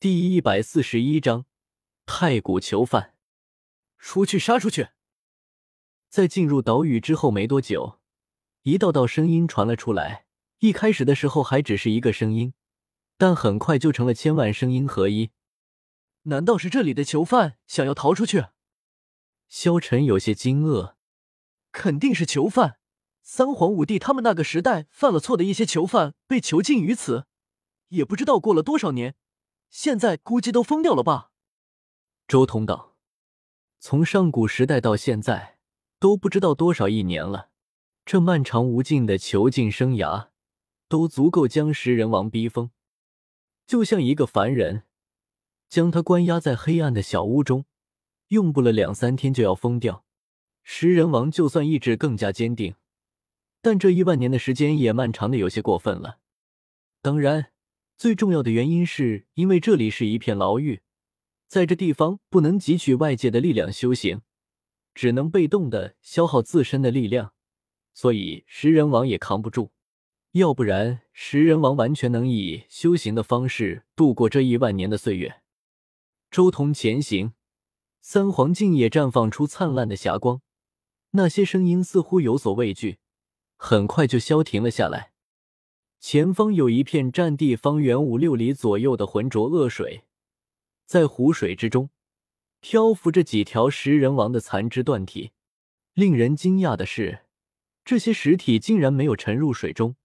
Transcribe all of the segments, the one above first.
第一百四十一章太古囚犯。出去，杀出去！在进入岛屿之后没多久，一道道声音传了出来。一开始的时候还只是一个声音，但很快就成了千万声音合一。难道是这里的囚犯想要逃出去？萧晨有些惊愕。肯定是囚犯。三皇五帝他们那个时代犯了错的一些囚犯被囚禁于此，也不知道过了多少年。现在估计都疯掉了吧？周通道，从上古时代到现在，都不知道多少亿年了。这漫长无尽的囚禁生涯，都足够将食人王逼疯。就像一个凡人，将他关押在黑暗的小屋中，用不了两三天就要疯掉。食人王就算意志更加坚定，但这一万年的时间也漫长的有些过分了。当然。最重要的原因是因为这里是一片牢狱，在这地方不能汲取外界的力量修行，只能被动的消耗自身的力量，所以食人王也扛不住。要不然，食人王完全能以修行的方式度过这一万年的岁月。周同前行，三皇镜也绽放出灿烂的霞光，那些声音似乎有所畏惧，很快就消停了下来。前方有一片占地方圆五六里左右的浑浊恶水，在湖水之中漂浮着几条食人王的残肢断体。令人惊讶的是，这些尸体竟然没有沉入水中，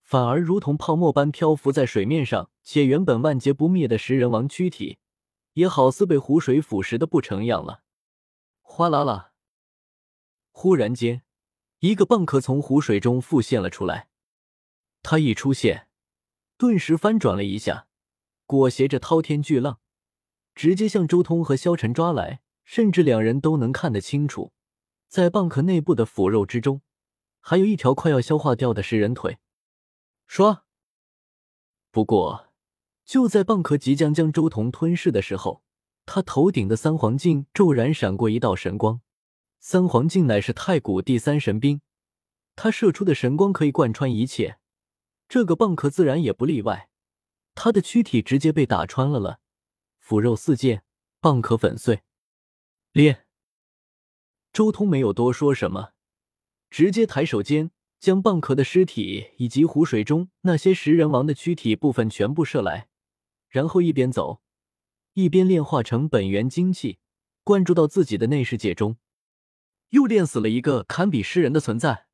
反而如同泡沫般漂浮在水面上。且原本万劫不灭的食人王躯体，也好似被湖水腐蚀的不成样了。哗啦啦！忽然间，一个蚌壳从湖水中浮现了出来。他一出现，顿时翻转了一下，裹挟着滔天巨浪，直接向周通和萧晨抓来。甚至两人都能看得清楚，在蚌壳内部的腐肉之中，还有一条快要消化掉的食人腿。说，不过就在蚌壳即将将周通吞噬的时候，他头顶的三黄镜骤然闪过一道神光。三黄镜乃是太古第三神兵，他射出的神光可以贯穿一切。这个蚌壳自然也不例外，他的躯体直接被打穿了了，腐肉四溅，蚌壳粉碎。裂。周通没有多说什么，直接抬手间将蚌壳的尸体以及湖水中那些食人王的躯体部分全部射来，然后一边走，一边炼化成本源精气，灌注到自己的内世界中。又炼死了一个堪比诗人的存在。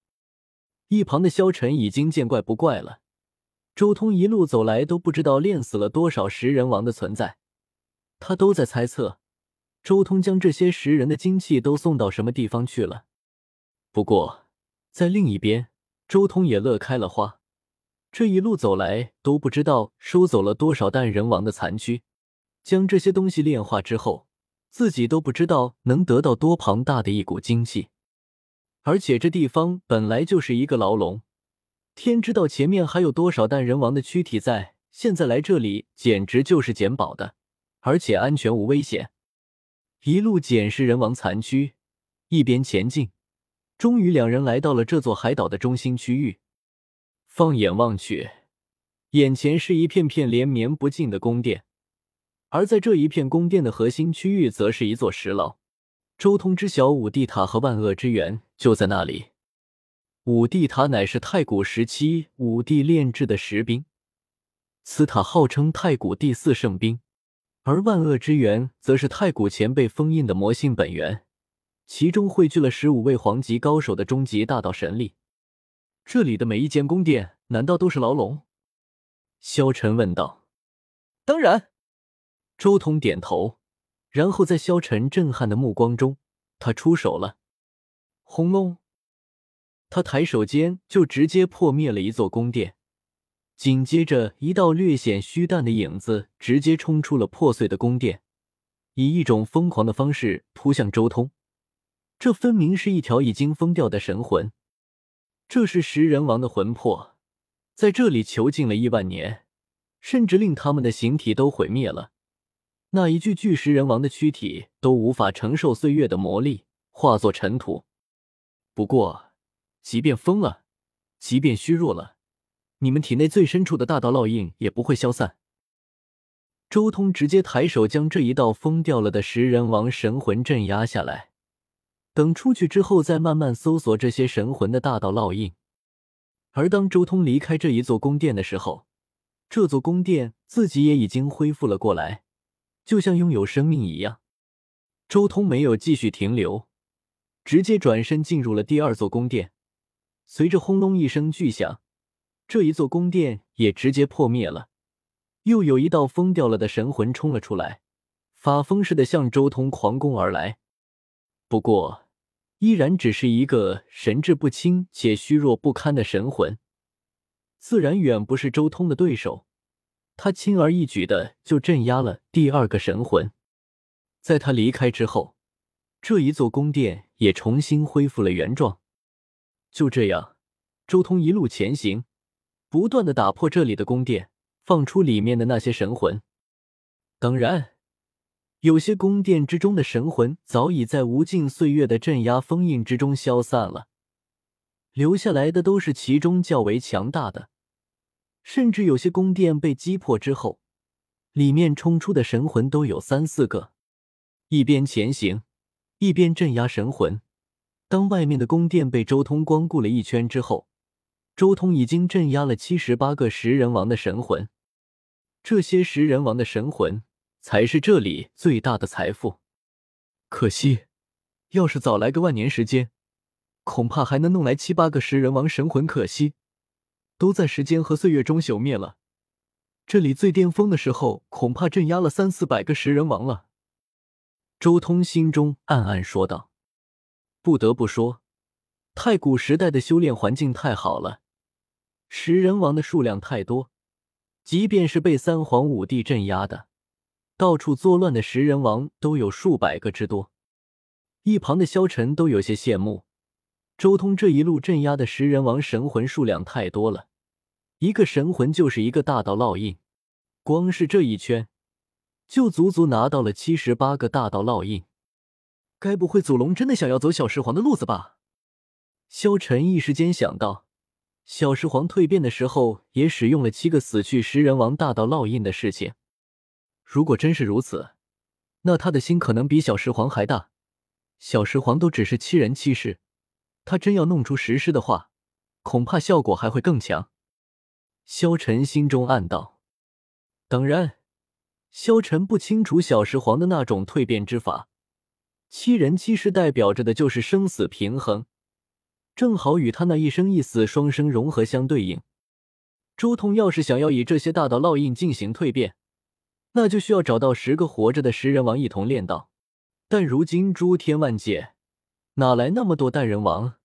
一旁的萧晨已经见怪不怪了。周通一路走来都不知道练死了多少食人王的存在，他都在猜测周通将这些食人的精气都送到什么地方去了。不过在另一边，周通也乐开了花，这一路走来都不知道收走了多少蛋人王的残躯，将这些东西炼化之后，自己都不知道能得到多庞大的一股精气，而且这地方本来就是一个牢笼。天知道前面还有多少蛋人王的躯体在，现在来这里简直就是捡宝的，而且安全无危险。一路捡食人王残躯，一边前进，终于两人来到了这座海岛的中心区域。放眼望去，眼前是一片片连绵不尽的宫殿，而在这一片宫殿的核心区域，则是一座石牢。周通知晓五帝塔和万恶之源就在那里。五帝塔乃是太古时期五帝炼制的石兵，此塔号称太古第四圣兵，而万恶之源则是太古前辈封印的魔性本源，其中汇聚了十五位皇级高手的终极大道神力。这里的每一间宫殿，难道都是牢笼？萧晨问道。当然，周通点头，然后在萧晨震撼的目光中，他出手了，轰隆。他抬手间就直接破灭了一座宫殿，紧接着一道略显虚淡的影子直接冲出了破碎的宫殿，以一种疯狂的方式扑向周通。这分明是一条已经疯掉的神魂，这是食人王的魂魄，在这里囚禁了亿万年，甚至令他们的形体都毁灭了，那一具巨食人王的躯体都无法承受岁月的磨砺，化作尘土。不过。即便疯了，即便虚弱了，你们体内最深处的大道烙印也不会消散。周通直接抬手将这一道疯掉了的食人王神魂镇压下来，等出去之后再慢慢搜索这些神魂的大道烙印。而当周通离开这一座宫殿的时候，这座宫殿自己也已经恢复了过来，就像拥有生命一样。周通没有继续停留，直接转身进入了第二座宫殿。随着轰隆一声巨响，这一座宫殿也直接破灭了。又有一道疯掉了的神魂冲了出来，发疯似的向周通狂攻而来。不过，依然只是一个神志不清且虚弱不堪的神魂，自然远不是周通的对手。他轻而易举的就镇压了第二个神魂。在他离开之后，这一座宫殿也重新恢复了原状。就这样，周通一路前行，不断的打破这里的宫殿。放出里面的那些神魂，当然，有些宫殿之中的神魂早已在无尽岁月的镇压封印之中消散了，留下来的都是其中较为强大的。甚至有些宫殿被击破之后，里面冲出的神魂都有三四个。一边前行，一边镇压神魂。当外面的宫殿被周通光顾了一圈之后，周通已经镇压了七十八个食人王的神魂。这些食人王的神魂才是这里最大的财富。可惜，要是早来个万年时间，恐怕还能弄来七八个食人王神魂。可惜，都在时间和岁月中朽灭了。这里最巅峰的时候，恐怕镇压了三四百个食人王了。周通心中暗暗说道：“不得不说，太古时代的修炼环境太好了，食人王的数量太多。”即便是被三皇五帝镇压的，到处作乱的食人王都有数百个之多。一旁的萧晨都有些羡慕，周通这一路镇压的食人王神魂数量太多了，一个神魂就是一个大道烙印，光是这一圈，就足足拿到了七十八个大道烙印。该不会祖龙真的想要走小石皇的路子吧？萧晨一时间想到。小石皇蜕变的时候，也使用了七个死去食人王大道烙印的事情。如果真是如此，那他的心可能比小石皇还大。小石皇都只是七人七世，他真要弄出石狮的话，恐怕效果还会更强。萧晨心中暗道。当然，萧晨不清楚小石皇的那种蜕变之法。七人七世代表着的就是生死平衡。正好与他那一生一死双生融合相对应。周通要是想要以这些大道烙印进行蜕变，那就需要找到十个活着的食人王一同练道。但如今诸天万界哪来那么多蛋人王？